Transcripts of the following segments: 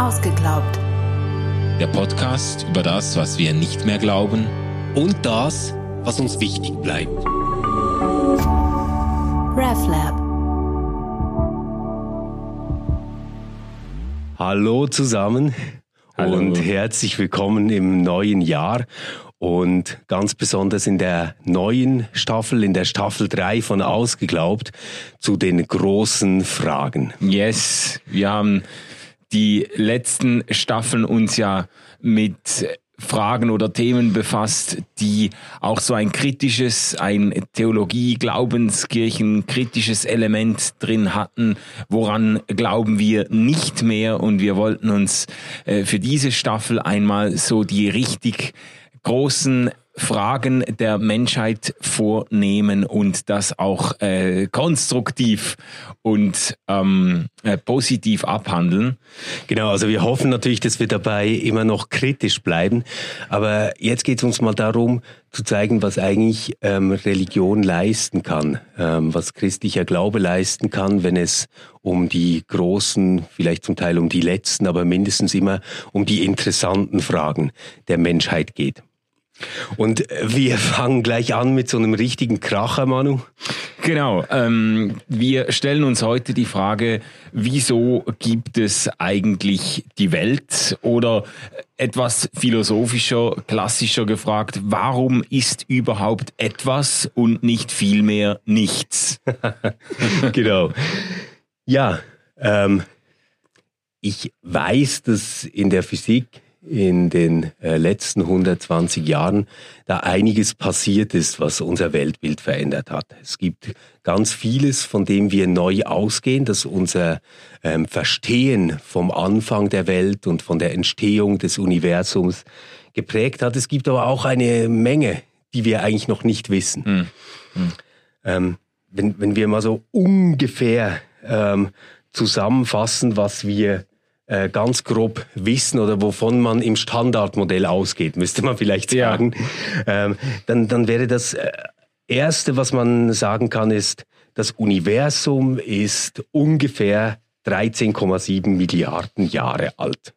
Ausgeglaubt. Der Podcast über das, was wir nicht mehr glauben und das, was uns wichtig bleibt. RefLab. Hallo zusammen Hallo. und herzlich willkommen im neuen Jahr und ganz besonders in der neuen Staffel, in der Staffel 3 von Ausgeglaubt, zu den großen Fragen. Yes, wir haben die letzten Staffeln uns ja mit Fragen oder Themen befasst, die auch so ein kritisches, ein Theologie, Glaubenskirchen, kritisches Element drin hatten. Woran glauben wir nicht mehr? Und wir wollten uns äh, für diese Staffel einmal so die richtig großen Fragen der Menschheit vornehmen und das auch äh, konstruktiv und ähm, äh, positiv abhandeln. Genau, also wir hoffen natürlich, dass wir dabei immer noch kritisch bleiben. Aber jetzt geht es uns mal darum, zu zeigen, was eigentlich ähm, Religion leisten kann, ähm, was christlicher Glaube leisten kann, wenn es um die großen, vielleicht zum Teil um die letzten, aber mindestens immer um die interessanten Fragen der Menschheit geht. Und wir fangen gleich an mit so einem richtigen Kracher, Manu. Genau. Ähm, wir stellen uns heute die Frage, wieso gibt es eigentlich die Welt? Oder etwas philosophischer, klassischer gefragt, warum ist überhaupt etwas und nicht vielmehr nichts? genau. Ja, ähm, ich weiß, dass in der Physik in den äh, letzten 120 Jahren da einiges passiert ist, was unser Weltbild verändert hat. Es gibt ganz vieles, von dem wir neu ausgehen, dass unser ähm, Verstehen vom Anfang der Welt und von der Entstehung des Universums geprägt hat. Es gibt aber auch eine Menge, die wir eigentlich noch nicht wissen. Hm. Hm. Ähm, wenn, wenn wir mal so ungefähr ähm, zusammenfassen, was wir äh, ganz grob wissen oder wovon man im Standardmodell ausgeht, müsste man vielleicht sagen, ja. ähm, dann, dann wäre das äh, Erste, was man sagen kann, ist, das Universum ist ungefähr 13,7 Milliarden Jahre alt.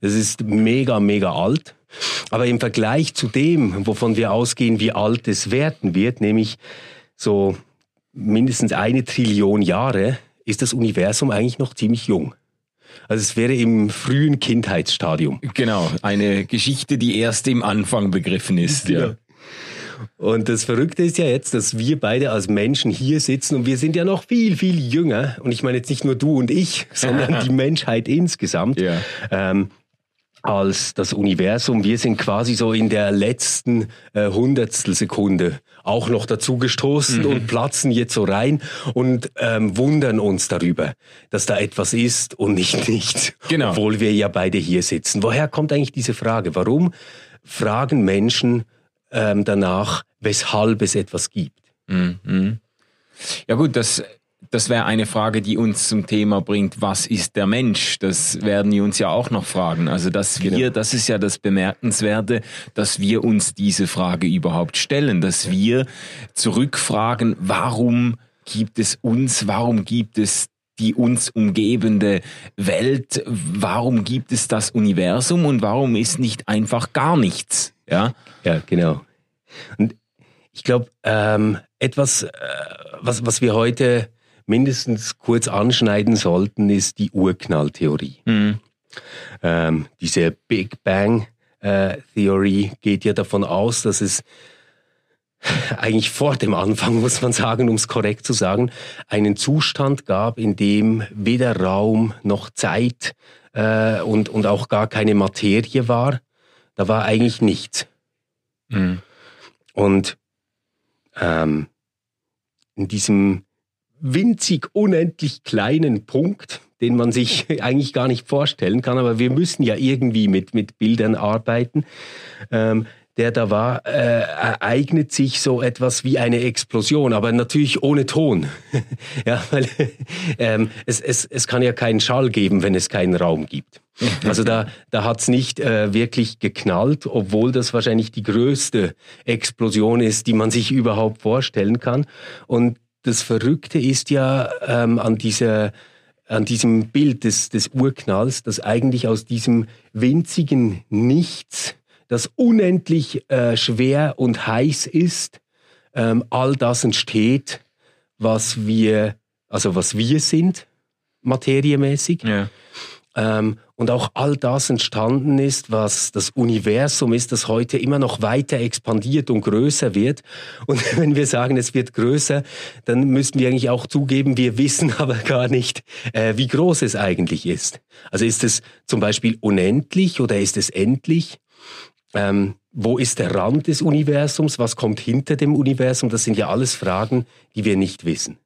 Das ist mega, mega alt. Aber im Vergleich zu dem, wovon wir ausgehen, wie alt es werden wird, nämlich so mindestens eine Trillion Jahre, ist das Universum eigentlich noch ziemlich jung. Also es wäre im frühen Kindheitsstadium. Genau, eine Geschichte, die erst im Anfang begriffen ist. Ja. ja. Und das Verrückte ist ja jetzt, dass wir beide als Menschen hier sitzen und wir sind ja noch viel, viel jünger. Und ich meine jetzt nicht nur du und ich, sondern die Menschheit insgesamt. Ja. Ähm, als das Universum. Wir sind quasi so in der letzten äh, Hundertstelsekunde auch noch dazu gestoßen mhm. und platzen jetzt so rein und ähm, wundern uns darüber, dass da etwas ist und nicht nichts. Genau. Obwohl wir ja beide hier sitzen. Woher kommt eigentlich diese Frage? Warum fragen Menschen ähm, danach, weshalb es etwas gibt? Mhm. Ja gut, das das wäre eine Frage, die uns zum Thema bringt, was ist der Mensch? Das werden die uns ja auch noch fragen. Also, dass wir, genau. das ist ja das Bemerkenswerte, dass wir uns diese Frage überhaupt stellen, dass wir zurückfragen, warum gibt es uns, warum gibt es die uns umgebende Welt, warum gibt es das Universum und warum ist nicht einfach gar nichts? Ja, ja genau. Und ich glaube, ähm, etwas, äh, was, was wir heute mindestens kurz anschneiden sollten, ist die Urknalltheorie. Mhm. Ähm, diese Big Bang äh, Theorie geht ja davon aus, dass es eigentlich vor dem Anfang, muss man sagen, um es korrekt zu sagen, einen Zustand gab, in dem weder Raum noch Zeit äh, und, und auch gar keine Materie war. Da war eigentlich nichts. Mhm. Und ähm, in diesem winzig unendlich kleinen Punkt, den man sich eigentlich gar nicht vorstellen kann, aber wir müssen ja irgendwie mit, mit Bildern arbeiten. Ähm, der da war, äh, ereignet sich so etwas wie eine Explosion, aber natürlich ohne Ton. ja, weil ähm, es, es, es kann ja keinen Schall geben, wenn es keinen Raum gibt. Also da, da hat's nicht äh, wirklich geknallt, obwohl das wahrscheinlich die größte Explosion ist, die man sich überhaupt vorstellen kann. Und das Verrückte ist ja ähm, an dieser an diesem Bild des, des Urknalls, dass eigentlich aus diesem winzigen Nichts, das unendlich äh, schwer und heiß ist, ähm, all das entsteht, was wir, also was wir sind, materiemäßig. Ja. Ähm, und auch all das entstanden ist, was das Universum ist, das heute immer noch weiter expandiert und größer wird. Und wenn wir sagen, es wird größer, dann müssten wir eigentlich auch zugeben, wir wissen aber gar nicht, äh, wie groß es eigentlich ist. Also ist es zum Beispiel unendlich oder ist es endlich? Ähm, wo ist der Rand des Universums? Was kommt hinter dem Universum? Das sind ja alles Fragen, die wir nicht wissen.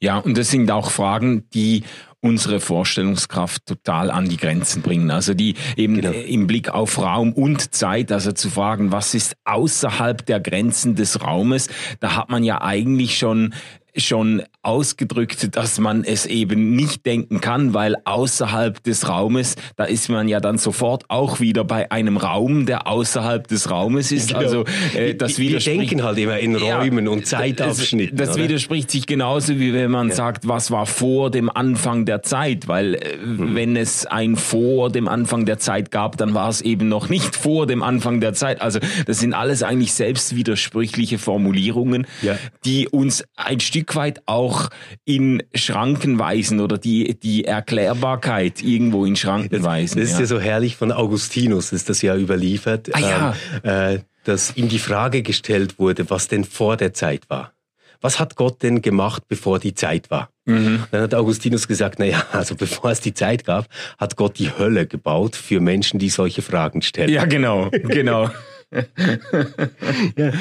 Ja, und das sind auch Fragen, die unsere Vorstellungskraft total an die Grenzen bringen. Also die eben genau. im Blick auf Raum und Zeit, also zu fragen, was ist außerhalb der Grenzen des Raumes, da hat man ja eigentlich schon schon ausgedrückt, dass man es eben nicht denken kann, weil außerhalb des Raumes, da ist man ja dann sofort auch wieder bei einem Raum, der außerhalb des Raumes ist. Genau. Also äh, das wir, wir denken halt immer in Räumen ja, und Zeitabschnitten. Das, das widerspricht sich genauso wie wenn man ja. sagt, was war vor dem Anfang der Zeit, weil äh, mhm. wenn es ein vor dem Anfang der Zeit gab, dann war es eben noch nicht vor dem Anfang der Zeit. Also das sind alles eigentlich selbst widersprüchliche Formulierungen, ja. die uns ein Stück Stück weit auch in Schranken weisen oder die, die Erklärbarkeit irgendwo in Schranken weisen. Das ist ja. ja so herrlich von Augustinus, ist das ja überliefert, ah, ja. Ähm, äh, dass ihm die Frage gestellt wurde, was denn vor der Zeit war. Was hat Gott denn gemacht, bevor die Zeit war? Mhm. Dann hat Augustinus gesagt, na ja, also bevor es die Zeit gab, hat Gott die Hölle gebaut für Menschen, die solche Fragen stellen. Ja, genau, genau. ja.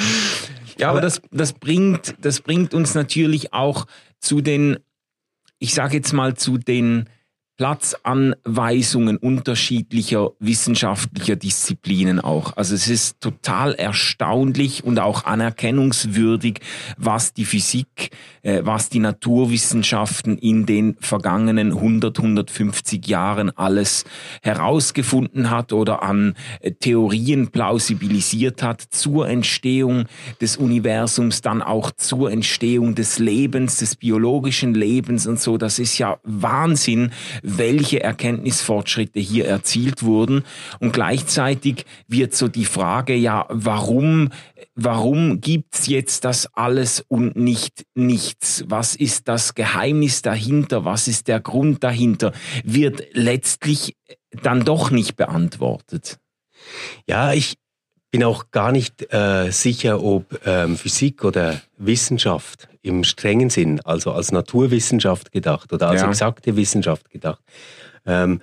Ja, aber das, das, bringt, das bringt uns natürlich auch zu den, ich sage jetzt mal, zu den Platzanweisungen unterschiedlicher wissenschaftlicher Disziplinen auch. Also es ist total erstaunlich und auch anerkennungswürdig, was die Physik, äh, was die Naturwissenschaften in den vergangenen 100, 150 Jahren alles herausgefunden hat oder an äh, Theorien plausibilisiert hat zur Entstehung des Universums, dann auch zur Entstehung des Lebens, des biologischen Lebens und so. Das ist ja Wahnsinn welche Erkenntnisfortschritte hier erzielt wurden. Und gleichzeitig wird so die Frage, ja, warum, warum gibt's jetzt das alles und nicht nichts? Was ist das Geheimnis dahinter? Was ist der Grund dahinter? Wird letztlich dann doch nicht beantwortet. Ja, ich bin auch gar nicht äh, sicher, ob ähm, Physik oder Wissenschaft im strengen Sinn, also als Naturwissenschaft gedacht oder als ja. exakte Wissenschaft gedacht, ähm,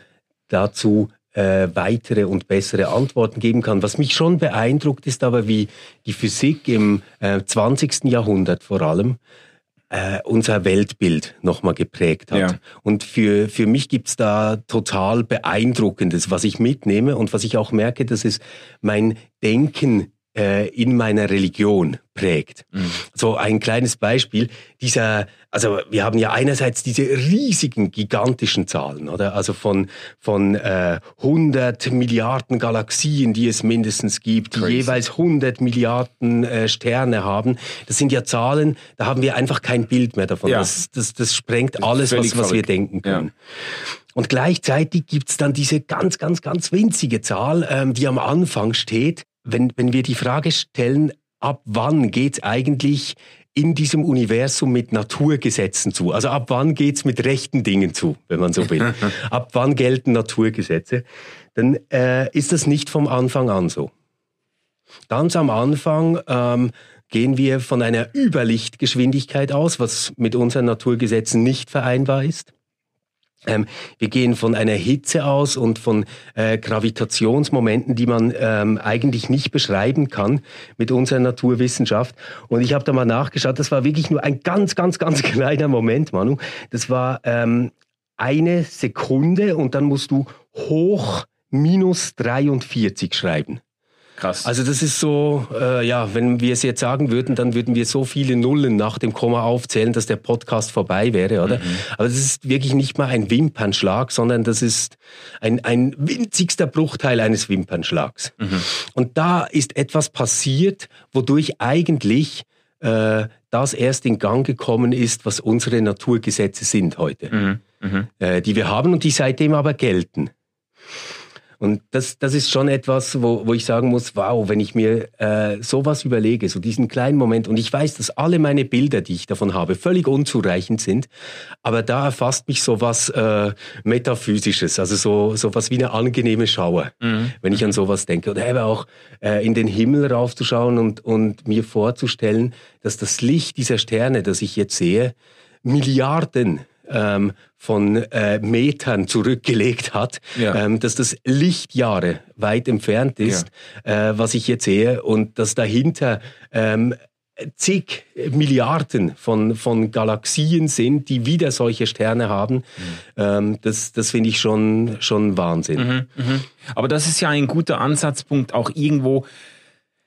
dazu äh, weitere und bessere Antworten geben kann. Was mich schon beeindruckt, ist aber, wie die Physik im äh, 20. Jahrhundert vor allem äh, unser Weltbild nochmal geprägt hat. Ja. Und für, für mich gibt's da total Beeindruckendes, was ich mitnehme und was ich auch merke, dass es mein Denken äh, in meiner Religion prägt. Mhm. So ein kleines Beispiel, dieser, also wir haben ja einerseits diese riesigen, gigantischen Zahlen, oder? Also von, von äh, 100 Milliarden Galaxien, die es mindestens gibt, Crazy. die jeweils 100 Milliarden äh, Sterne haben. Das sind ja Zahlen, da haben wir einfach kein Bild mehr davon. Ja. Das, das, das sprengt alles, was, was wir denken können. Ja. Und gleichzeitig gibt's dann diese ganz, ganz, ganz winzige Zahl, ähm, die am Anfang steht, wenn, wenn wir die Frage stellen, ab wann geht's eigentlich in diesem Universum mit Naturgesetzen zu? Also ab wann geht's mit rechten Dingen zu, wenn man so will? ab wann gelten Naturgesetze? Dann äh, ist das nicht vom Anfang an so. Ganz am Anfang ähm, gehen wir von einer Überlichtgeschwindigkeit aus, was mit unseren Naturgesetzen nicht vereinbar ist. Ähm, wir gehen von einer Hitze aus und von äh, Gravitationsmomenten, die man ähm, eigentlich nicht beschreiben kann mit unserer Naturwissenschaft. Und ich habe da mal nachgeschaut, das war wirklich nur ein ganz, ganz, ganz kleiner Moment, Manu. Das war ähm, eine Sekunde und dann musst du hoch minus 43 schreiben. Krass. Also das ist so, äh, ja, wenn wir es jetzt sagen würden, dann würden wir so viele Nullen nach dem Komma aufzählen, dass der Podcast vorbei wäre, oder? Mhm. Aber das ist wirklich nicht mal ein Wimpernschlag, sondern das ist ein, ein winzigster Bruchteil eines Wimpernschlags. Mhm. Und da ist etwas passiert, wodurch eigentlich äh, das erst in Gang gekommen ist, was unsere Naturgesetze sind heute. Mhm. mhm. äh, die wir haben und die seitdem aber gelten. Und das, das ist schon etwas, wo, wo ich sagen muss, wow, wenn ich mir äh, sowas überlege, so diesen kleinen Moment, und ich weiß, dass alle meine Bilder, die ich davon habe, völlig unzureichend sind, aber da erfasst mich sowas äh, Metaphysisches, also so sowas wie eine angenehme Schauer, mhm. wenn ich an sowas denke. Oder eben auch äh, in den Himmel raufzuschauen und, und mir vorzustellen, dass das Licht dieser Sterne, das ich jetzt sehe, Milliarden ähm, von äh, Metern zurückgelegt hat, ja. ähm, dass das Lichtjahre weit entfernt ist, ja. äh, was ich jetzt sehe, und dass dahinter ähm, zig Milliarden von, von Galaxien sind, die wieder solche Sterne haben. Mhm. Ähm, das das finde ich schon, schon Wahnsinn. Mhm, mh. Aber das ist ja ein guter Ansatzpunkt, auch irgendwo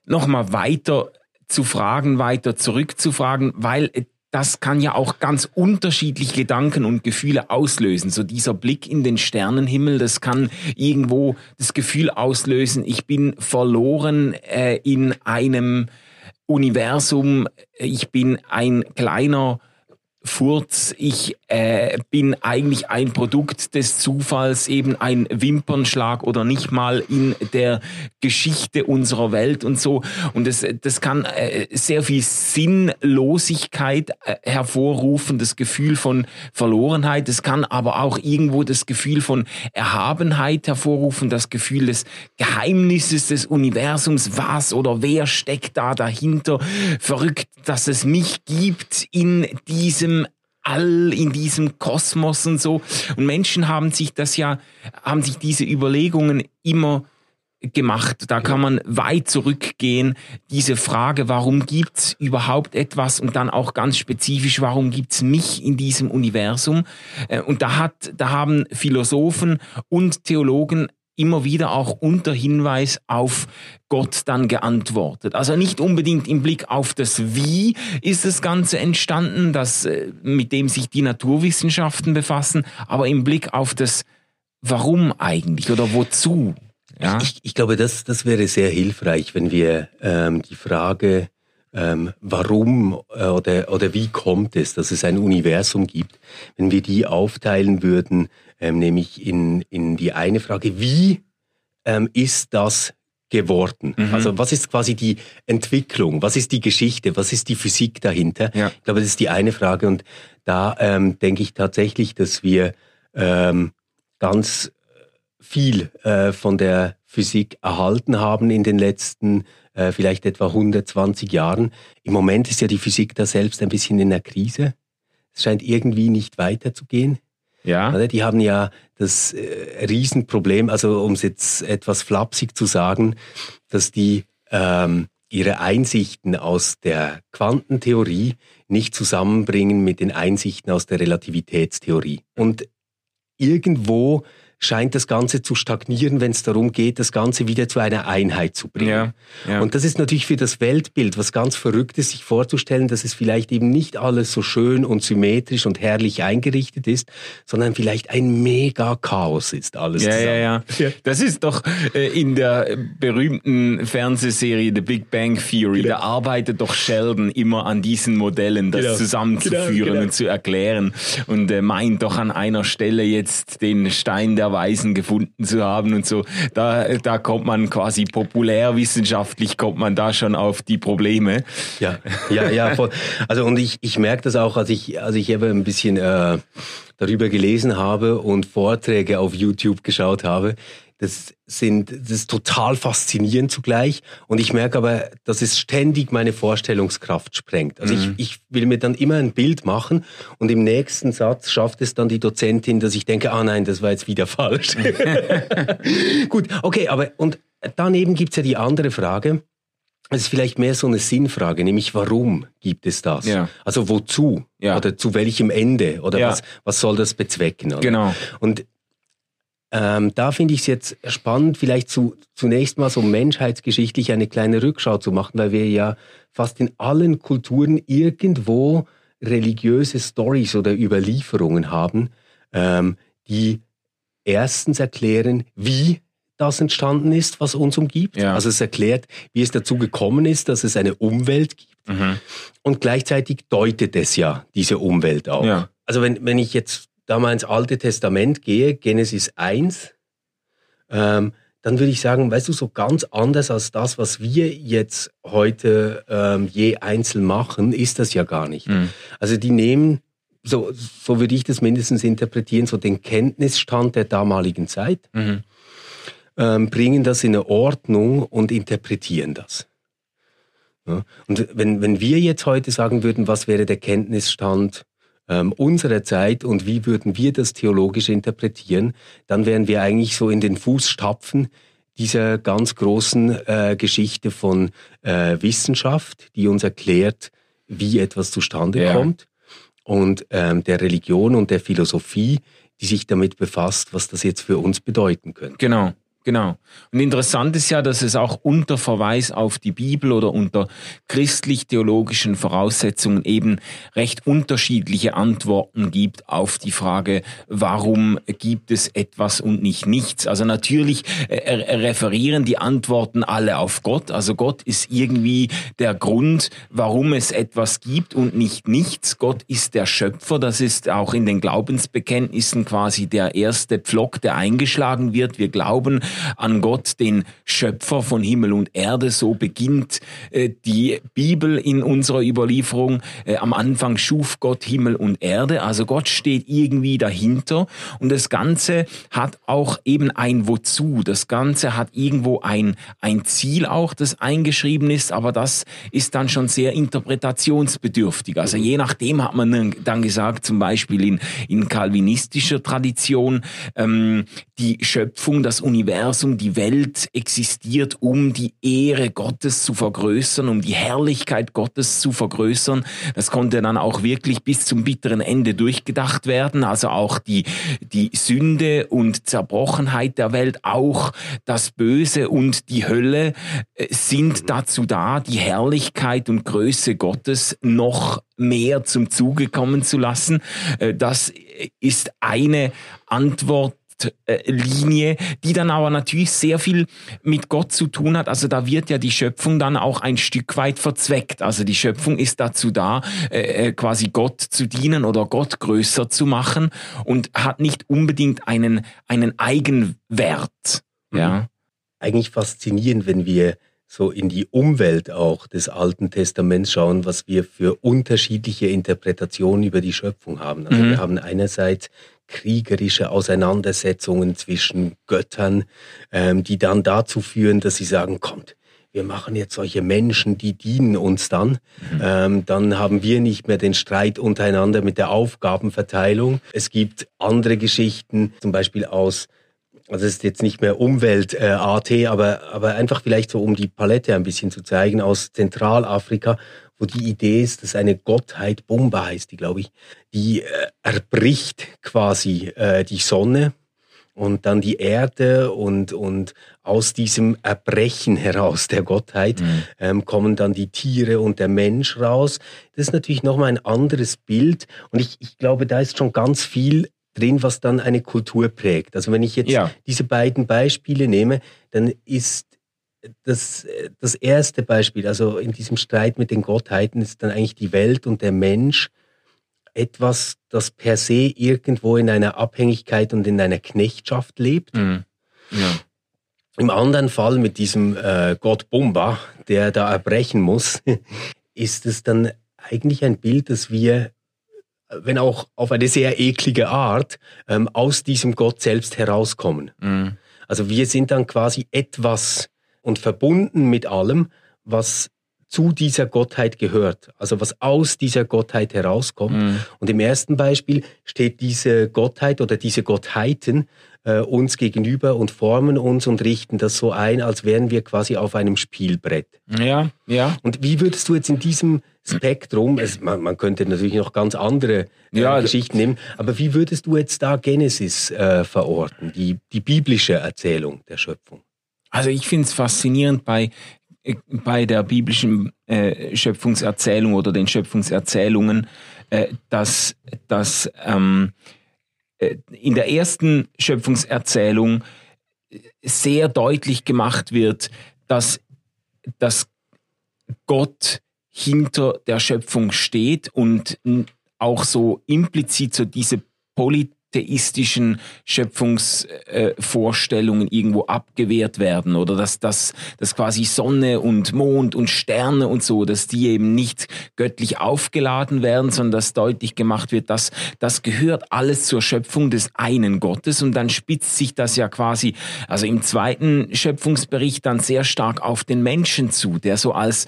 nochmal weiter zu fragen, weiter zurückzufragen, weil das kann ja auch ganz unterschiedliche Gedanken und Gefühle auslösen. So dieser Blick in den Sternenhimmel, das kann irgendwo das Gefühl auslösen, ich bin verloren äh, in einem Universum, ich bin ein kleiner Furz, ich äh, bin eigentlich ein Produkt des Zufalls, eben ein Wimpernschlag oder nicht mal in der Geschichte unserer Welt und so. Und das, das kann äh, sehr viel Sinnlosigkeit äh, hervorrufen, das Gefühl von Verlorenheit. Es kann aber auch irgendwo das Gefühl von Erhabenheit hervorrufen, das Gefühl des Geheimnisses des Universums. Was oder wer steckt da dahinter? Verrückt, dass es mich gibt in diesem All, in diesem Kosmos und so. Und Menschen haben sich das ja, haben sich diese Überlegungen immer gemacht. Da kann man weit zurückgehen. Diese Frage, warum gibt's überhaupt etwas und dann auch ganz spezifisch, warum gibt's mich in diesem Universum? Äh, und da hat, da haben Philosophen und Theologen immer wieder auch unter Hinweis auf Gott dann geantwortet. Also nicht unbedingt im Blick auf das Wie ist das Ganze entstanden, das, äh, mit dem sich die Naturwissenschaften befassen, aber im Blick auf das Warum eigentlich oder wozu. Ja? Ich, ich glaube, das, das wäre sehr hilfreich, wenn wir ähm, die Frage, ähm, warum äh, oder, oder wie kommt es, dass es ein Universum gibt, wenn wir die aufteilen würden ähm, nämlich in, in die eine Frage, wie ähm, ist das geworden? Mhm. Also was ist quasi die Entwicklung? Was ist die Geschichte? Was ist die Physik dahinter? Ja. Ich glaube, das ist die eine Frage und da ähm, denke ich tatsächlich, dass wir ähm, ganz viel äh, von der Physik erhalten haben in den letzten äh, vielleicht etwa 120 Jahren. Im Moment ist ja die Physik da selbst ein bisschen in der Krise. Es scheint irgendwie nicht weiterzugehen. Ja. Die haben ja das äh, Riesenproblem, also um es jetzt etwas flapsig zu sagen, dass die ähm, ihre Einsichten aus der Quantentheorie nicht zusammenbringen mit den Einsichten aus der Relativitätstheorie. Und irgendwo scheint das Ganze zu stagnieren, wenn es darum geht, das Ganze wieder zu einer Einheit zu bringen. Ja, ja. Und das ist natürlich für das Weltbild was ganz Verrücktes, sich vorzustellen, dass es vielleicht eben nicht alles so schön und symmetrisch und herrlich eingerichtet ist, sondern vielleicht ein mega Chaos ist alles ja, zusammen. Ja, ja. Das ist doch äh, in der berühmten Fernsehserie The Big Bang Theory, genau. da arbeitet doch Sheldon immer an diesen Modellen, das genau. zusammenzuführen genau, genau. und zu erklären und äh, meint doch an einer Stelle jetzt den Stein der Weisen gefunden zu haben und so. Da, da kommt man quasi populärwissenschaftlich kommt man da schon auf die Probleme. Ja, ja, ja. Voll. Also und ich, ich merke das auch, als ich, als ich eben ein bisschen äh, darüber gelesen habe und Vorträge auf YouTube geschaut habe. Das sind, das ist total faszinierend zugleich. Und ich merke aber, dass es ständig meine Vorstellungskraft sprengt. Also mhm. ich, ich will mir dann immer ein Bild machen und im nächsten Satz schafft es dann die Dozentin, dass ich denke, ah nein, das war jetzt wieder falsch. Gut, okay, aber und daneben gibt's ja die andere Frage. Es ist vielleicht mehr so eine Sinnfrage, nämlich warum gibt es das? Ja. Also wozu? Ja. Oder zu welchem Ende? Oder ja. was, was soll das bezwecken? Oder? Genau. Und ähm, da finde ich es jetzt spannend, vielleicht zu, zunächst mal so menschheitsgeschichtlich eine kleine Rückschau zu machen, weil wir ja fast in allen Kulturen irgendwo religiöse Stories oder Überlieferungen haben, ähm, die erstens erklären, wie das entstanden ist, was uns umgibt. Ja. Also es erklärt, wie es dazu gekommen ist, dass es eine Umwelt gibt. Mhm. Und gleichzeitig deutet es ja diese Umwelt auch. Ja. Also wenn, wenn ich jetzt da mal ins Alte Testament gehe, Genesis 1, ähm, dann würde ich sagen, weißt du, so ganz anders als das, was wir jetzt heute ähm, je einzeln machen, ist das ja gar nicht. Mhm. Also die nehmen, so, so würde ich das mindestens interpretieren, so den Kenntnisstand der damaligen Zeit, mhm. ähm, bringen das in eine Ordnung und interpretieren das. Ja? Und wenn, wenn wir jetzt heute sagen würden, was wäre der Kenntnisstand ähm, unserer Zeit und wie würden wir das theologisch interpretieren, dann wären wir eigentlich so in den Fußstapfen dieser ganz großen äh, Geschichte von äh, Wissenschaft, die uns erklärt, wie etwas zustande ja. kommt, und ähm, der Religion und der Philosophie, die sich damit befasst, was das jetzt für uns bedeuten könnte. Genau. Genau. Und interessant ist ja, dass es auch unter Verweis auf die Bibel oder unter christlich-theologischen Voraussetzungen eben recht unterschiedliche Antworten gibt auf die Frage, warum gibt es etwas und nicht nichts. Also natürlich äh, referieren die Antworten alle auf Gott. Also Gott ist irgendwie der Grund, warum es etwas gibt und nicht nichts. Gott ist der Schöpfer. Das ist auch in den Glaubensbekenntnissen quasi der erste Pflock, der eingeschlagen wird. Wir glauben, an Gott, den Schöpfer von Himmel und Erde. So beginnt äh, die Bibel in unserer Überlieferung. Äh, am Anfang schuf Gott Himmel und Erde. Also Gott steht irgendwie dahinter. Und das Ganze hat auch eben ein Wozu. Das Ganze hat irgendwo ein, ein Ziel auch, das eingeschrieben ist. Aber das ist dann schon sehr interpretationsbedürftig. Also je nachdem hat man dann gesagt, zum Beispiel in, in kalvinistischer Tradition, ähm, die Schöpfung, das Universum, die Welt existiert, um die Ehre Gottes zu vergrößern, um die Herrlichkeit Gottes zu vergrößern. Das konnte dann auch wirklich bis zum bitteren Ende durchgedacht werden. Also auch die, die Sünde und Zerbrochenheit der Welt, auch das Böse und die Hölle äh, sind dazu da, die Herrlichkeit und Größe Gottes noch mehr zum Zuge kommen zu lassen. Äh, das ist eine Antwort Linie, die dann aber natürlich sehr viel mit Gott zu tun hat. Also da wird ja die Schöpfung dann auch ein Stück weit verzweckt. Also die Schöpfung ist dazu da, äh, äh, quasi Gott zu dienen oder Gott größer zu machen und hat nicht unbedingt einen, einen Eigenwert. Mhm. Ja. Eigentlich faszinierend, wenn wir so in die Umwelt auch des Alten Testaments schauen, was wir für unterschiedliche Interpretationen über die Schöpfung haben. Also mhm. wir haben einerseits kriegerische Auseinandersetzungen zwischen Göttern, ähm, die dann dazu führen, dass sie sagen, kommt, wir machen jetzt solche Menschen, die dienen uns dann. Mhm. Ähm, dann haben wir nicht mehr den Streit untereinander mit der Aufgabenverteilung. Es gibt andere Geschichten, zum Beispiel aus also es ist jetzt nicht mehr Umwelt äh, AT, aber, aber einfach vielleicht so, um die Palette ein bisschen zu zeigen, aus Zentralafrika, wo die Idee ist, dass eine Gottheit, Bumba heißt die, glaube ich, die äh, erbricht quasi äh, die Sonne und dann die Erde und, und aus diesem Erbrechen heraus der Gottheit mhm. ähm, kommen dann die Tiere und der Mensch raus. Das ist natürlich nochmal ein anderes Bild und ich, ich glaube, da ist schon ganz viel drin, was dann eine Kultur prägt. Also wenn ich jetzt ja. diese beiden Beispiele nehme, dann ist das, das erste Beispiel, also in diesem Streit mit den Gottheiten, ist dann eigentlich die Welt und der Mensch etwas, das per se irgendwo in einer Abhängigkeit und in einer Knechtschaft lebt. Mhm. Ja. Im anderen Fall mit diesem äh, Gott Bumba, der da erbrechen muss, ist es dann eigentlich ein Bild, das wir, wenn auch auf eine sehr eklige Art, ähm, aus diesem Gott selbst herauskommen. Mhm. Also wir sind dann quasi etwas und verbunden mit allem, was zu dieser Gottheit gehört, also was aus dieser Gottheit herauskommt. Mhm. Und im ersten Beispiel steht diese Gottheit oder diese Gottheiten äh, uns gegenüber und formen uns und richten das so ein, als wären wir quasi auf einem Spielbrett. Ja, ja. Und wie würdest du jetzt in diesem Spektrum, es, man, man, könnte natürlich noch ganz andere äh, ja, Geschichten nehmen, aber wie würdest du jetzt da Genesis äh, verorten, die, die biblische Erzählung der Schöpfung? Also ich finde es faszinierend bei, äh, bei der biblischen äh, Schöpfungserzählung oder den Schöpfungserzählungen, äh, dass, dass ähm, äh, in der ersten Schöpfungserzählung sehr deutlich gemacht wird, dass, dass Gott hinter der Schöpfung steht und auch so implizit so diese polytheistischen Schöpfungsvorstellungen äh, irgendwo abgewehrt werden oder dass, dass, dass quasi Sonne und Mond und Sterne und so, dass die eben nicht göttlich aufgeladen werden, sondern dass deutlich gemacht wird, dass das gehört alles zur Schöpfung des einen Gottes und dann spitzt sich das ja quasi, also im zweiten Schöpfungsbericht dann sehr stark auf den Menschen zu, der so als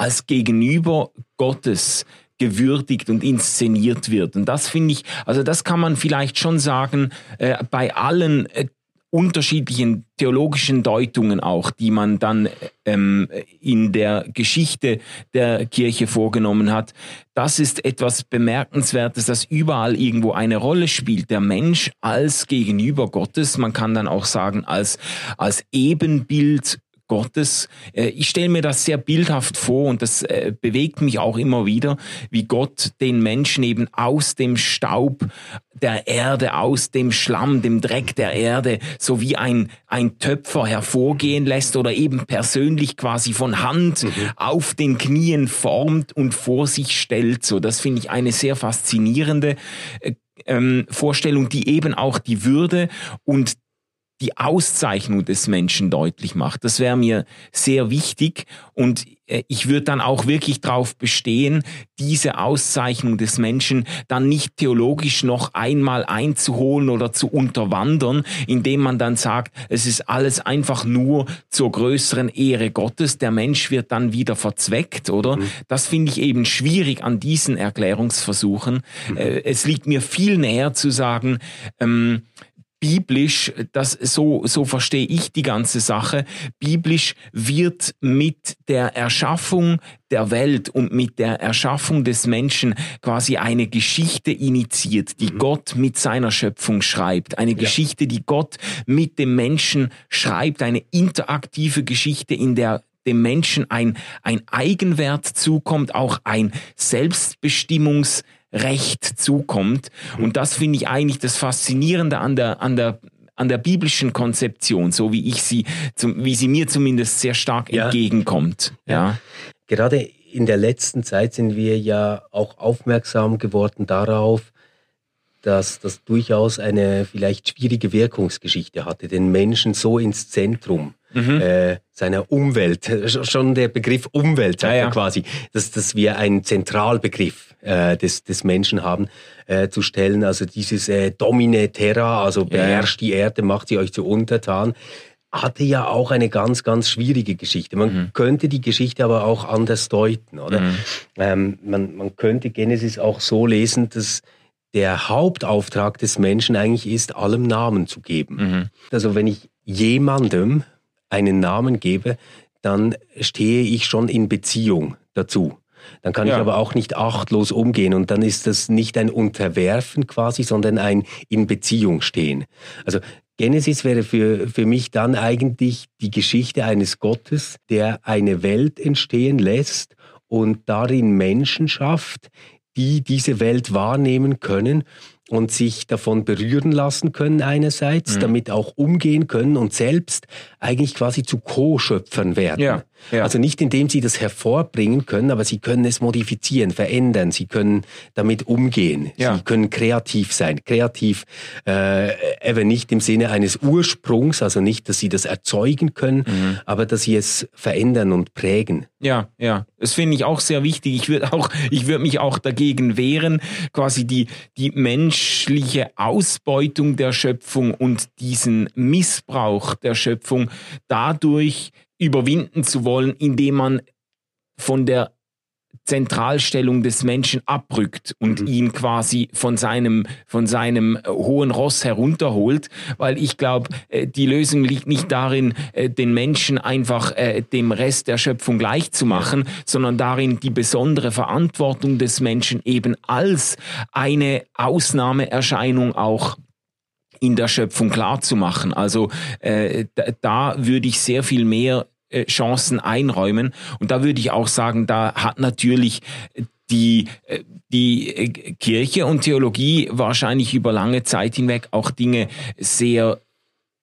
als Gegenüber Gottes gewürdigt und inszeniert wird. Und das finde ich, also das kann man vielleicht schon sagen, äh, bei allen äh, unterschiedlichen theologischen Deutungen auch, die man dann ähm, in der Geschichte der Kirche vorgenommen hat. Das ist etwas Bemerkenswertes, das überall irgendwo eine Rolle spielt. Der Mensch als Gegenüber Gottes, man kann dann auch sagen als, als Ebenbild Gottes. Äh, ich stelle mir das sehr bildhaft vor und das äh, bewegt mich auch immer wieder, wie Gott den Menschen eben aus dem Staub der Erde, aus dem Schlamm, dem Dreck der Erde, so wie ein, ein Töpfer hervorgehen lässt oder eben persönlich quasi von Hand mhm. auf den Knien formt und vor sich stellt. So, das finde ich eine sehr faszinierende äh, ähm, Vorstellung, die eben auch die Würde und die Auszeichnung des Menschen deutlich macht. Das wäre mir sehr wichtig und äh, ich würde dann auch wirklich darauf bestehen, diese Auszeichnung des Menschen dann nicht theologisch noch einmal einzuholen oder zu unterwandern, indem man dann sagt, es ist alles einfach nur zur größeren Ehre Gottes, der Mensch wird dann wieder verzweckt, oder? Mhm. Das finde ich eben schwierig an diesen Erklärungsversuchen. Mhm. Äh, es liegt mir viel näher zu sagen, ähm, biblisch, das so so verstehe ich die ganze Sache. Biblisch wird mit der Erschaffung der Welt und mit der Erschaffung des Menschen quasi eine Geschichte initiiert, die mhm. Gott mit seiner Schöpfung schreibt, eine ja. Geschichte, die Gott mit dem Menschen schreibt, eine interaktive Geschichte, in der dem Menschen ein, ein Eigenwert zukommt, auch ein Selbstbestimmungs Recht zukommt. Und das finde ich eigentlich das Faszinierende an der, an der an der biblischen Konzeption, so wie ich sie, zum, wie sie mir zumindest sehr stark ja. entgegenkommt. Ja. ja. Gerade in der letzten Zeit sind wir ja auch aufmerksam geworden darauf, dass das durchaus eine vielleicht schwierige Wirkungsgeschichte hatte, den Menschen so ins Zentrum mhm. äh, seiner Umwelt, schon der Begriff Umwelt sagt ja, ja. quasi, dass, dass wir einen Zentralbegriff äh, des, des Menschen haben, äh, zu stellen. Also dieses äh, Domine Terra, also beherrscht ja, die Erde, macht sie euch zu untertan hatte ja auch eine ganz, ganz schwierige Geschichte. Man mhm. könnte die Geschichte aber auch anders deuten, oder? Mhm. Ähm, man, man könnte Genesis auch so lesen, dass der Hauptauftrag des Menschen eigentlich ist, allem Namen zu geben. Mhm. Also wenn ich jemandem einen Namen gebe, dann stehe ich schon in Beziehung dazu. Dann kann ja. ich aber auch nicht achtlos umgehen und dann ist das nicht ein Unterwerfen quasi, sondern ein in Beziehung stehen. Also Genesis wäre für, für mich dann eigentlich die Geschichte eines Gottes, der eine Welt entstehen lässt und darin Menschen schafft, die diese Welt wahrnehmen können und sich davon berühren lassen können einerseits, mhm. damit auch umgehen können und selbst eigentlich quasi zu Co-Schöpfern werden. Ja, ja. Also nicht indem sie das hervorbringen können, aber sie können es modifizieren, verändern, sie können damit umgehen, ja. sie können kreativ sein. Kreativ äh, eben nicht im Sinne eines Ursprungs, also nicht, dass sie das erzeugen können, mhm. aber dass sie es verändern und prägen. Ja, ja. Das finde ich auch sehr wichtig. Ich würde auch, ich würde mich auch dagegen wehren, quasi die, die menschliche Ausbeutung der Schöpfung und diesen Missbrauch der Schöpfung dadurch überwinden zu wollen, indem man von der Zentralstellung des Menschen abrückt und mhm. ihn quasi von seinem, von seinem äh, hohen Ross herunterholt, weil ich glaube, äh, die Lösung liegt nicht darin, äh, den Menschen einfach dem Rest der Schöpfung gleich zu machen, sondern darin, die besondere Verantwortung des Menschen eben als eine Ausnahmeerscheinung auch in der Schöpfung klar zu machen. Also äh, da, da würde ich sehr viel mehr Chancen einräumen. Und da würde ich auch sagen, da hat natürlich die, äh, die äh, Kirche und Theologie wahrscheinlich über lange Zeit hinweg auch Dinge sehr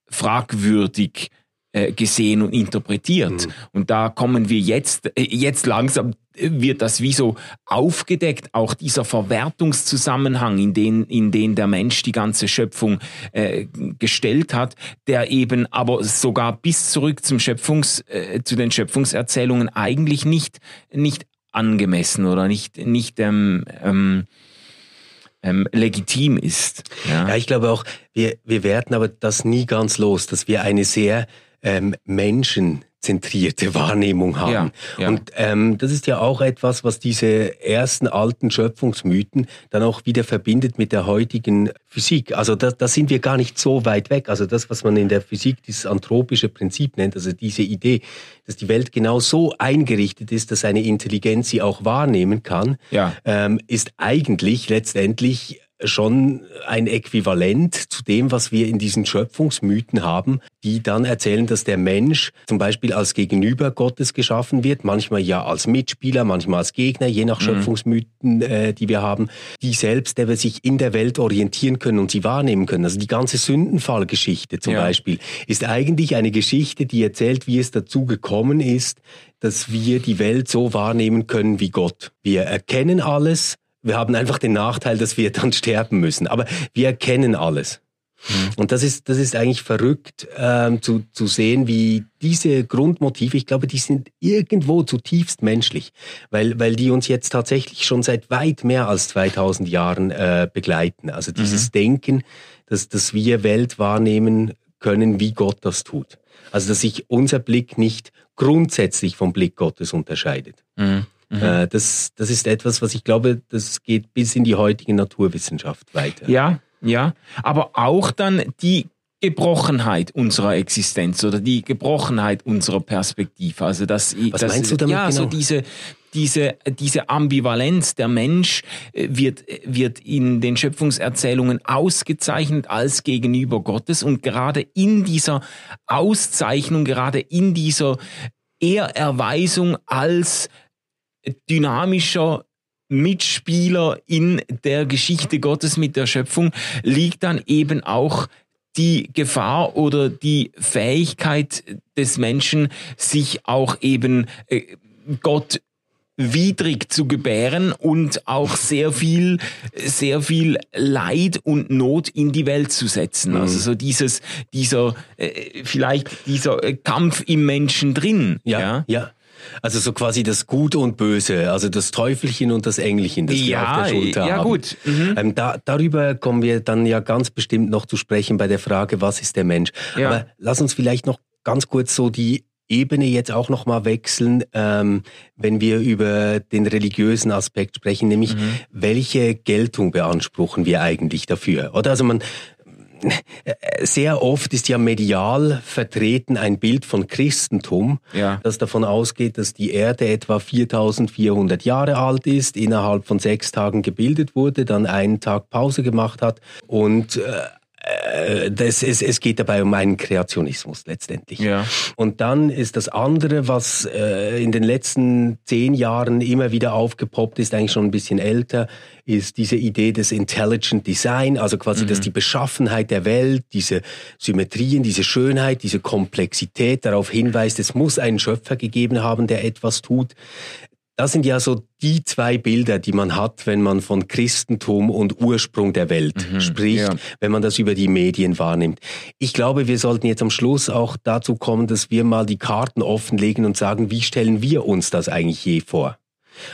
fragwürdig äh, gesehen und interpretiert. Mhm. Und da kommen wir jetzt, äh, jetzt langsam wird das wie so aufgedeckt, auch dieser Verwertungszusammenhang, in den, in den der Mensch die ganze Schöpfung äh, gestellt hat, der eben aber sogar bis zurück zum Schöpfungs, äh, zu den Schöpfungserzählungen eigentlich nicht, nicht angemessen oder nicht, nicht ähm, ähm, ähm, legitim ist. Ja? ja, ich glaube auch, wir, wir werden aber das nie ganz los, dass wir eine sehr ähm, Menschen zentrierte Wahrnehmung haben. Ja, ja. Und ähm, das ist ja auch etwas, was diese ersten alten Schöpfungsmythen dann auch wieder verbindet mit der heutigen Physik. Also da, da sind wir gar nicht so weit weg. Also das, was man in der Physik dieses anthropische Prinzip nennt, also diese Idee, dass die Welt genau so eingerichtet ist, dass eine Intelligenz sie auch wahrnehmen kann, ja. ähm, ist eigentlich letztendlich schon ein Äquivalent zu dem, was wir in diesen Schöpfungsmythen haben, die dann erzählen, dass der Mensch zum Beispiel als Gegenüber Gottes geschaffen wird, manchmal ja als Mitspieler, manchmal als Gegner, je nach mhm. Schöpfungsmythen, äh, die wir haben, die selbst der sich in der Welt orientieren können und sie wahrnehmen können. Also die ganze Sündenfallgeschichte zum ja. Beispiel ist eigentlich eine Geschichte, die erzählt, wie es dazu gekommen ist, dass wir die Welt so wahrnehmen können wie Gott. Wir erkennen alles, wir haben einfach den Nachteil, dass wir dann sterben müssen. Aber wir erkennen alles. Mhm. Und das ist, das ist eigentlich verrückt ähm, zu, zu sehen, wie diese Grundmotive, ich glaube, die sind irgendwo zutiefst menschlich, weil, weil die uns jetzt tatsächlich schon seit weit mehr als 2000 Jahren äh, begleiten. Also dieses mhm. Denken, dass, dass wir Welt wahrnehmen können, wie Gott das tut. Also dass sich unser Blick nicht grundsätzlich vom Blick Gottes unterscheidet. Mhm. Mhm. Äh, das, das ist etwas, was ich glaube, das geht bis in die heutige Naturwissenschaft weiter. Ja, ja. Aber auch dann die Gebrochenheit unserer Existenz oder die Gebrochenheit unserer Perspektive. Also das, Was das, meinst du damit ja, genau? so diese diese diese Ambivalenz. Der Mensch äh, wird wird in den Schöpfungserzählungen ausgezeichnet als Gegenüber Gottes und gerade in dieser Auszeichnung, gerade in dieser Ehrerweisung als dynamischer Mitspieler in der Geschichte Gottes mit der Schöpfung liegt dann eben auch die Gefahr oder die Fähigkeit des Menschen, sich auch eben äh, Gott widrig zu gebären und auch sehr viel, sehr viel Leid und Not in die Welt zu setzen. Mhm. Also so dieses, dieser, äh, vielleicht dieser Kampf im Menschen drin. Ja, ja. ja. Also so quasi das Gute und Böse, also das Teufelchen und das Engelchen, das ja, wir auf der Schulter ja, haben. gut. Mhm. Ähm, da, darüber kommen wir dann ja ganz bestimmt noch zu sprechen bei der Frage, was ist der Mensch? Ja. Aber lass uns vielleicht noch ganz kurz so die Ebene jetzt auch nochmal wechseln, ähm, wenn wir über den religiösen Aspekt sprechen, nämlich mhm. welche Geltung beanspruchen wir eigentlich dafür? Oder also man sehr oft ist ja medial vertreten ein Bild von Christentum, ja. das davon ausgeht, dass die Erde etwa 4400 Jahre alt ist, innerhalb von sechs Tagen gebildet wurde, dann einen Tag Pause gemacht hat und äh, äh, das, es, es geht dabei um einen Kreationismus letztendlich. Ja. Und dann ist das andere, was äh, in den letzten zehn Jahren immer wieder aufgepoppt ist, eigentlich schon ein bisschen älter, ist diese Idee des Intelligent Design, also quasi, mhm. dass die Beschaffenheit der Welt, diese Symmetrien, diese Schönheit, diese Komplexität darauf hinweist, es muss einen Schöpfer gegeben haben, der etwas tut. Das sind ja so die zwei Bilder, die man hat, wenn man von Christentum und Ursprung der Welt mhm, spricht, ja. wenn man das über die Medien wahrnimmt. Ich glaube, wir sollten jetzt am Schluss auch dazu kommen, dass wir mal die Karten offenlegen und sagen, wie stellen wir uns das eigentlich je vor?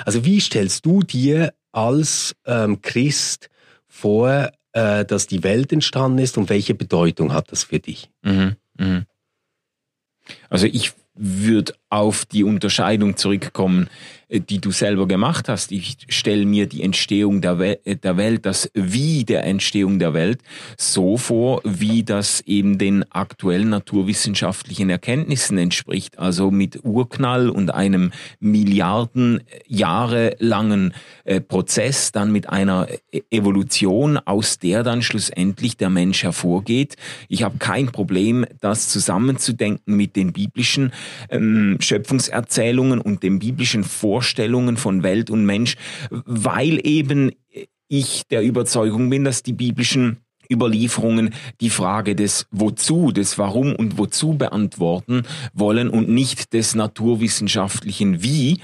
Also wie stellst du dir als ähm, Christ vor, äh, dass die Welt entstanden ist und welche Bedeutung hat das für dich? Mhm, mh. Also ich würde auf die Unterscheidung zurückkommen, die du selber gemacht hast. Ich stelle mir die Entstehung der, We äh, der Welt, das Wie der Entstehung der Welt so vor, wie das eben den aktuellen naturwissenschaftlichen Erkenntnissen entspricht. Also mit Urknall und einem Milliarden Jahre langen äh, Prozess, dann mit einer Evolution, aus der dann schlussendlich der Mensch hervorgeht. Ich habe kein Problem, das zusammenzudenken mit den biblischen ähm, Schöpfungserzählungen und den biblischen Vorstellungen von Welt und Mensch, weil eben ich der Überzeugung bin, dass die biblischen Überlieferungen die Frage des Wozu, des Warum und Wozu beantworten wollen und nicht des naturwissenschaftlichen Wie.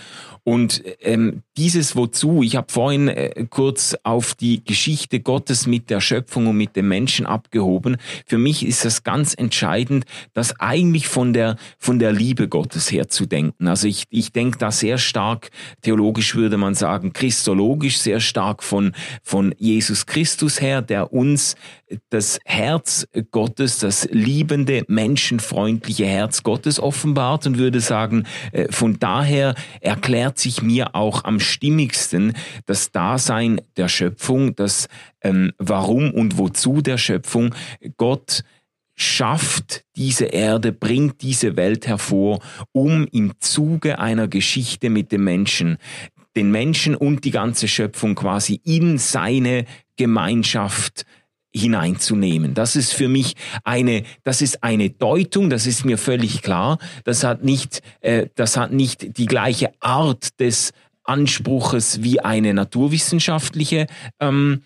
Und ähm, dieses Wozu, ich habe vorhin äh, kurz auf die Geschichte Gottes mit der Schöpfung und mit dem Menschen abgehoben. Für mich ist das ganz entscheidend, das eigentlich von der, von der Liebe Gottes her zu denken. Also ich, ich denke da sehr stark, theologisch würde man sagen, christologisch, sehr stark von, von Jesus Christus her, der uns das Herz Gottes, das liebende, menschenfreundliche Herz Gottes offenbart und würde sagen, äh, von daher erklärt sich mir auch am stimmigsten das Dasein der Schöpfung, das ähm, Warum und Wozu der Schöpfung. Gott schafft diese Erde, bringt diese Welt hervor, um im Zuge einer Geschichte mit dem Menschen den Menschen und die ganze Schöpfung quasi in seine Gemeinschaft hineinzunehmen. Das ist für mich eine, das ist eine Deutung, das ist mir völlig klar. Das hat nicht, äh, das hat nicht die gleiche Art des Anspruches wie eine naturwissenschaftliche ähm,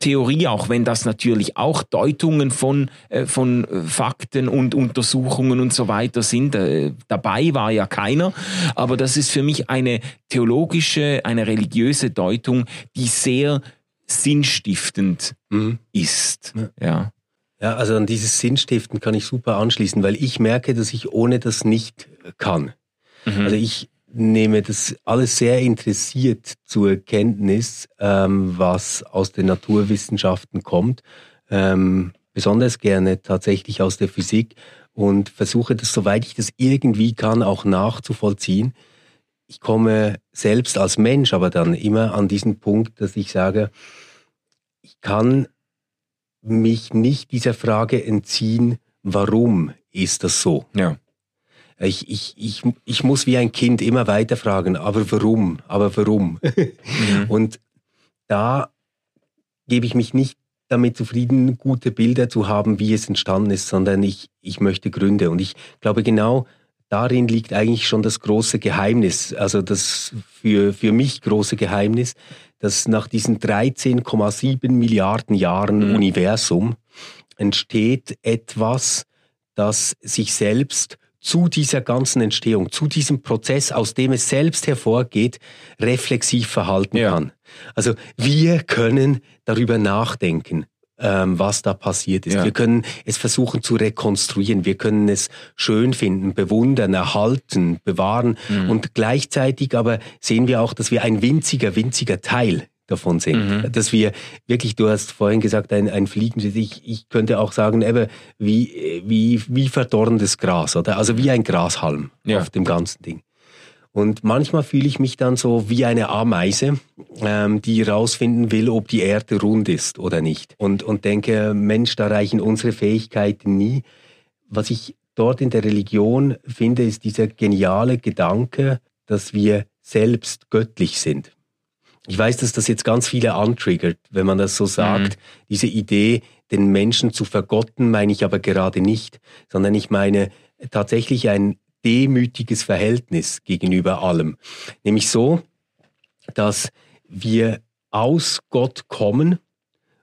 Theorie, auch wenn das natürlich auch Deutungen von, äh, von äh, Fakten und Untersuchungen und so weiter sind. Äh, dabei war ja keiner, aber das ist für mich eine theologische, eine religiöse Deutung, die sehr sinnstiftend mhm. ist. Ja. ja. Ja, also an dieses Sinnstiften kann ich super anschließen, weil ich merke, dass ich ohne das nicht kann. Mhm. Also ich nehme das alles sehr interessiert zur Kenntnis, ähm, was aus den Naturwissenschaften kommt, ähm, besonders gerne tatsächlich aus der Physik und versuche das, soweit ich das irgendwie kann, auch nachzuvollziehen ich komme selbst als Mensch aber dann immer an diesen Punkt, dass ich sage, ich kann mich nicht dieser Frage entziehen, warum ist das so? Ja. Ich, ich, ich, ich muss wie ein Kind immer weiter fragen, aber warum? Aber warum? Mhm. Und da gebe ich mich nicht damit zufrieden, gute Bilder zu haben, wie es entstanden ist, sondern ich, ich möchte Gründe. Und ich glaube genau, darin liegt eigentlich schon das große Geheimnis, also das für, für mich große Geheimnis, dass nach diesen 13,7 Milliarden Jahren mhm. Universum entsteht etwas, das sich selbst zu dieser ganzen Entstehung, zu diesem Prozess, aus dem es selbst hervorgeht, reflexiv verhalten ja. kann. Also wir können darüber nachdenken ähm, was da passiert ist. Ja. Wir können es versuchen zu rekonstruieren. Wir können es schön finden, bewundern, erhalten, bewahren. Mhm. Und gleichzeitig aber sehen wir auch, dass wir ein winziger, winziger Teil davon sind. Mhm. Dass wir wirklich, du hast vorhin gesagt, ein, ein Fliegendes, ich, ich könnte auch sagen, eben, wie, wie, wie verdorrendes Gras, oder? Also wie ein Grashalm ja. auf dem ganzen Ding. Und manchmal fühle ich mich dann so wie eine Ameise, ähm, die herausfinden will, ob die Erde rund ist oder nicht. Und, und denke, Mensch, da reichen unsere Fähigkeiten nie. Was ich dort in der Religion finde, ist dieser geniale Gedanke, dass wir selbst göttlich sind. Ich weiß, dass das jetzt ganz viele antriggert, wenn man das so sagt. Mhm. Diese Idee, den Menschen zu vergotten, meine ich aber gerade nicht, sondern ich meine tatsächlich ein demütiges Verhältnis gegenüber allem. Nämlich so, dass wir aus Gott kommen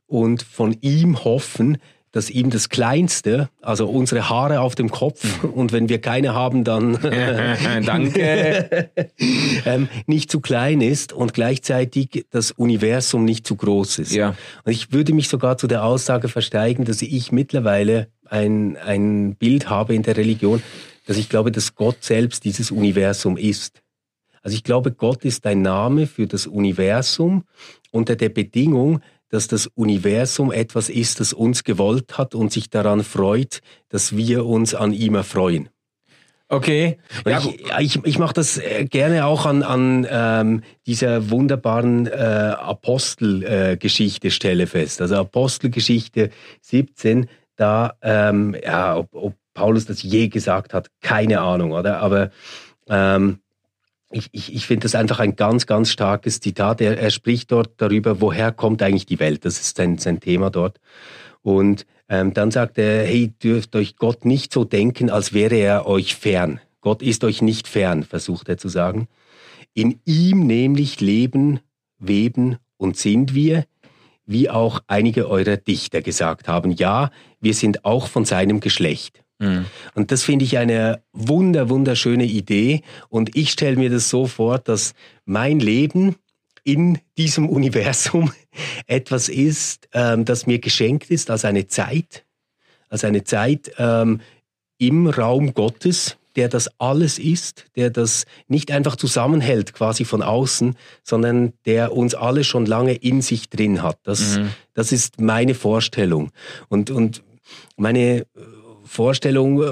und von ihm hoffen, dass ihm das Kleinste, also unsere Haare auf dem Kopf, und wenn wir keine haben, dann danke, ähm, nicht zu klein ist und gleichzeitig das Universum nicht zu groß ist. Ja. Und ich würde mich sogar zu der Aussage versteigen, dass ich mittlerweile ein, ein Bild habe in der Religion, dass ich glaube, dass Gott selbst dieses Universum ist. Also ich glaube, Gott ist ein Name für das Universum unter der Bedingung, dass das Universum etwas ist, das uns gewollt hat und sich daran freut, dass wir uns an ihm erfreuen. Okay. Ja, ich ich, ich mache das äh, gerne auch an, an ähm, dieser wunderbaren äh, Apostelgeschichte äh, stelle fest. Also Apostelgeschichte 17, da, ähm, ja, ob, ob Paulus das je gesagt hat, keine Ahnung, oder? Aber ähm, ich, ich, ich finde das einfach ein ganz, ganz starkes Zitat. Er, er spricht dort darüber, woher kommt eigentlich die Welt. Das ist sein, sein Thema dort. Und ähm, dann sagt er, hey, dürft euch Gott nicht so denken, als wäre er euch fern. Gott ist euch nicht fern, versucht er zu sagen. In ihm nämlich leben, weben und sind wir, wie auch einige eurer Dichter gesagt haben, ja, wir sind auch von seinem Geschlecht. Mhm. Und das finde ich eine wunder, wunderschöne Idee. Und ich stelle mir das so vor, dass mein Leben in diesem Universum etwas ist, ähm, das mir geschenkt ist als eine Zeit, als eine Zeit ähm, im Raum Gottes, der das alles ist, der das nicht einfach zusammenhält quasi von außen, sondern der uns alle schon lange in sich drin hat. Das, mhm. das ist meine Vorstellung. Und, und meine Vorstellung, äh,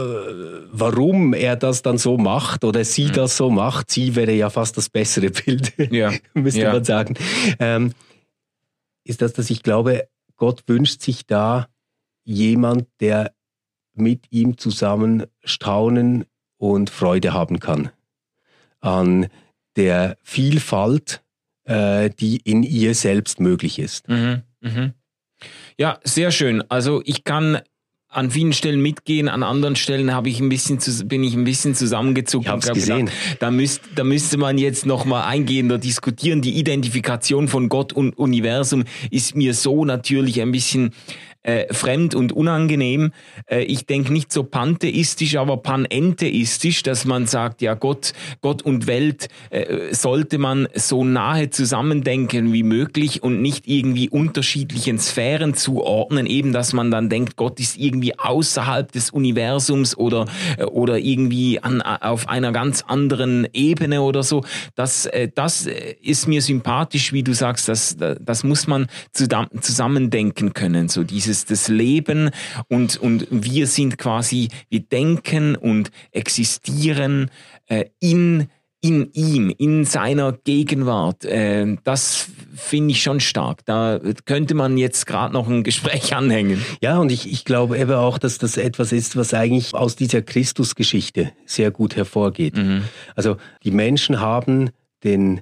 warum er das dann so macht oder sie mhm. das so macht, sie wäre ja fast das bessere Bild, ja. müsste ja. man sagen, ähm, ist das, dass ich glaube, Gott wünscht sich da jemand, der mit ihm zusammen staunen und Freude haben kann an der Vielfalt, äh, die in ihr selbst möglich ist. Mhm, mh. Ja, sehr schön. Also ich kann an vielen Stellen mitgehen, an anderen Stellen habe ich ein bisschen zu, bin ich ein bisschen zusammengezuckt. Ich habe es gesehen. Gedacht, da, müsst, da müsste man jetzt noch mal eingehender diskutieren. Die Identifikation von Gott und Universum ist mir so natürlich ein bisschen äh, fremd und unangenehm. Äh, ich denke nicht so pantheistisch, aber panentheistisch, dass man sagt, ja Gott, Gott und Welt äh, sollte man so nahe zusammendenken wie möglich und nicht irgendwie unterschiedlichen Sphären zuordnen, eben dass man dann denkt, Gott ist irgendwie außerhalb des Universums oder, äh, oder irgendwie an, auf einer ganz anderen Ebene oder so. Das, äh, das ist mir sympathisch, wie du sagst, das, das muss man zusammendenken können, so diese dieses das Leben und, und wir sind quasi, wir denken und existieren äh, in in ihm, in seiner Gegenwart. Äh, das finde ich schon stark. Da könnte man jetzt gerade noch ein Gespräch anhängen. Ja, und ich, ich glaube eben auch, dass das etwas ist, was eigentlich aus dieser Christusgeschichte sehr gut hervorgeht. Mhm. Also die Menschen haben den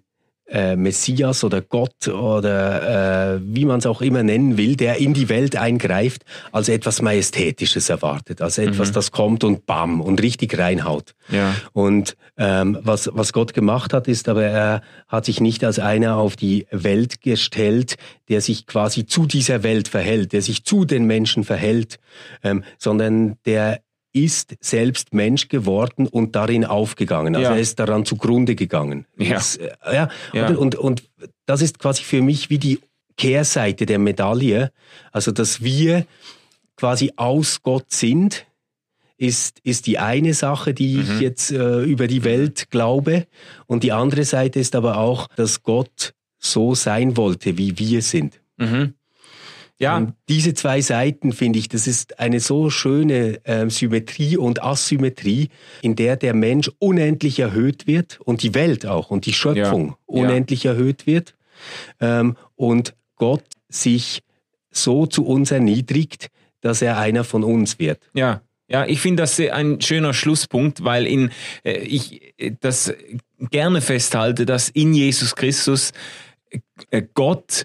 äh, Messias oder Gott oder äh, wie man es auch immer nennen will, der in die Welt eingreift, als etwas Majestätisches erwartet, als etwas, mhm. das kommt und bam und richtig reinhaut. Ja. Und ähm, was, was Gott gemacht hat, ist aber, er hat sich nicht als einer auf die Welt gestellt, der sich quasi zu dieser Welt verhält, der sich zu den Menschen verhält, ähm, sondern der ist selbst Mensch geworden und darin aufgegangen. Also ja. er ist daran zugrunde gegangen. Ja. Das, äh, ja. ja. Und, und, und das ist quasi für mich wie die Kehrseite der Medaille. Also, dass wir quasi aus Gott sind, ist, ist die eine Sache, die mhm. ich jetzt äh, über die Welt glaube. Und die andere Seite ist aber auch, dass Gott so sein wollte, wie wir sind. Mhm. Ja. Und diese zwei Seiten finde ich, das ist eine so schöne äh, Symmetrie und Asymmetrie, in der der Mensch unendlich erhöht wird und die Welt auch und die Schöpfung ja. unendlich ja. erhöht wird ähm, und Gott sich so zu uns erniedrigt, dass er einer von uns wird. Ja, ja, ich finde das ein schöner Schlusspunkt, weil in, äh, ich äh, das gerne festhalte, dass in Jesus Christus äh, Gott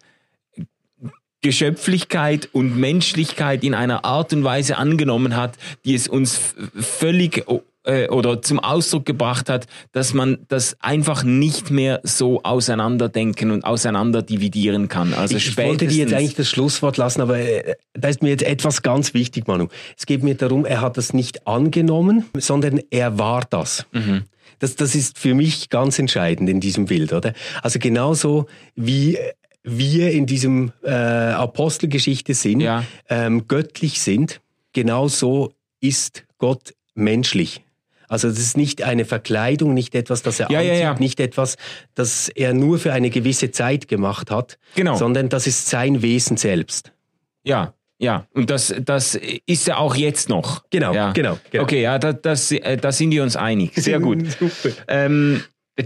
Geschöpflichkeit und Menschlichkeit in einer Art und Weise angenommen hat, die es uns völlig äh, oder zum Ausdruck gebracht hat, dass man das einfach nicht mehr so auseinanderdenken und auseinander dividieren kann. Also ich, ich wollte dir jetzt eigentlich das Schlusswort lassen, aber äh, da ist mir jetzt etwas ganz wichtig, Manu. Es geht mir darum, er hat das nicht angenommen, sondern er war das. Mhm. Das, das ist für mich ganz entscheidend in diesem Bild, oder? Also genauso wie wir in diesem äh, Apostelgeschichte sind, ja. ähm, göttlich sind, genauso ist Gott menschlich. Also das ist nicht eine Verkleidung, nicht etwas, das er ja, anzieht, ja, ja. nicht etwas, das er nur für eine gewisse Zeit gemacht hat, genau. sondern das ist sein Wesen selbst. Ja, ja, und das, das ist ja auch jetzt noch. Genau, ja. genau, genau. Okay, ja, da, das, äh, da sind wir uns einig. Sehr gut. ähm,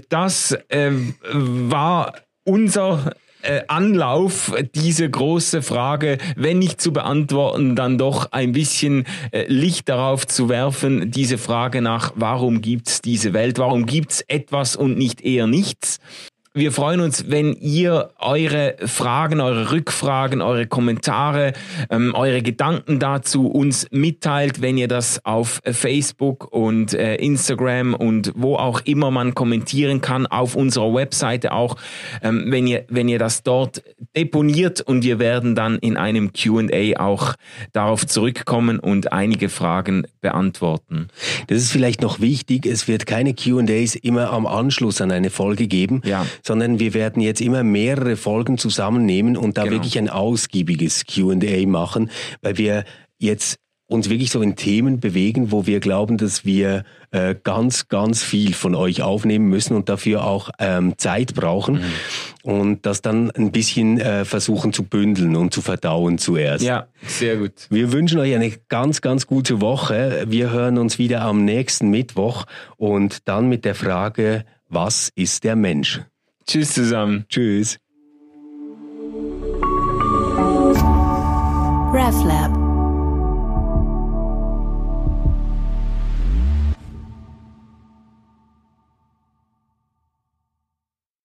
das ähm, war unser äh, Anlauf, diese große Frage, wenn nicht zu beantworten, dann doch ein bisschen äh, Licht darauf zu werfen, diese Frage nach, warum gibt's diese Welt, warum gibt's etwas und nicht eher nichts. Wir freuen uns, wenn ihr eure Fragen, eure Rückfragen, eure Kommentare, ähm, eure Gedanken dazu uns mitteilt, wenn ihr das auf Facebook und äh, Instagram und wo auch immer man kommentieren kann, auf unserer Webseite auch, ähm, wenn, ihr, wenn ihr das dort deponiert und wir werden dann in einem QA auch darauf zurückkommen und einige Fragen beantworten. Das ist vielleicht noch wichtig, es wird keine QAs immer am Anschluss an eine Folge geben. Ja sondern wir werden jetzt immer mehrere Folgen zusammennehmen und da genau. wirklich ein ausgiebiges Q&A machen, weil wir jetzt uns wirklich so in Themen bewegen, wo wir glauben, dass wir äh, ganz, ganz viel von euch aufnehmen müssen und dafür auch ähm, Zeit brauchen mhm. und das dann ein bisschen äh, versuchen zu bündeln und zu verdauen zuerst. Ja, sehr gut. Wir wünschen euch eine ganz, ganz gute Woche. Wir hören uns wieder am nächsten Mittwoch und dann mit der Frage, was ist der Mensch? Tschüss zusammen. Tschüss. RefLab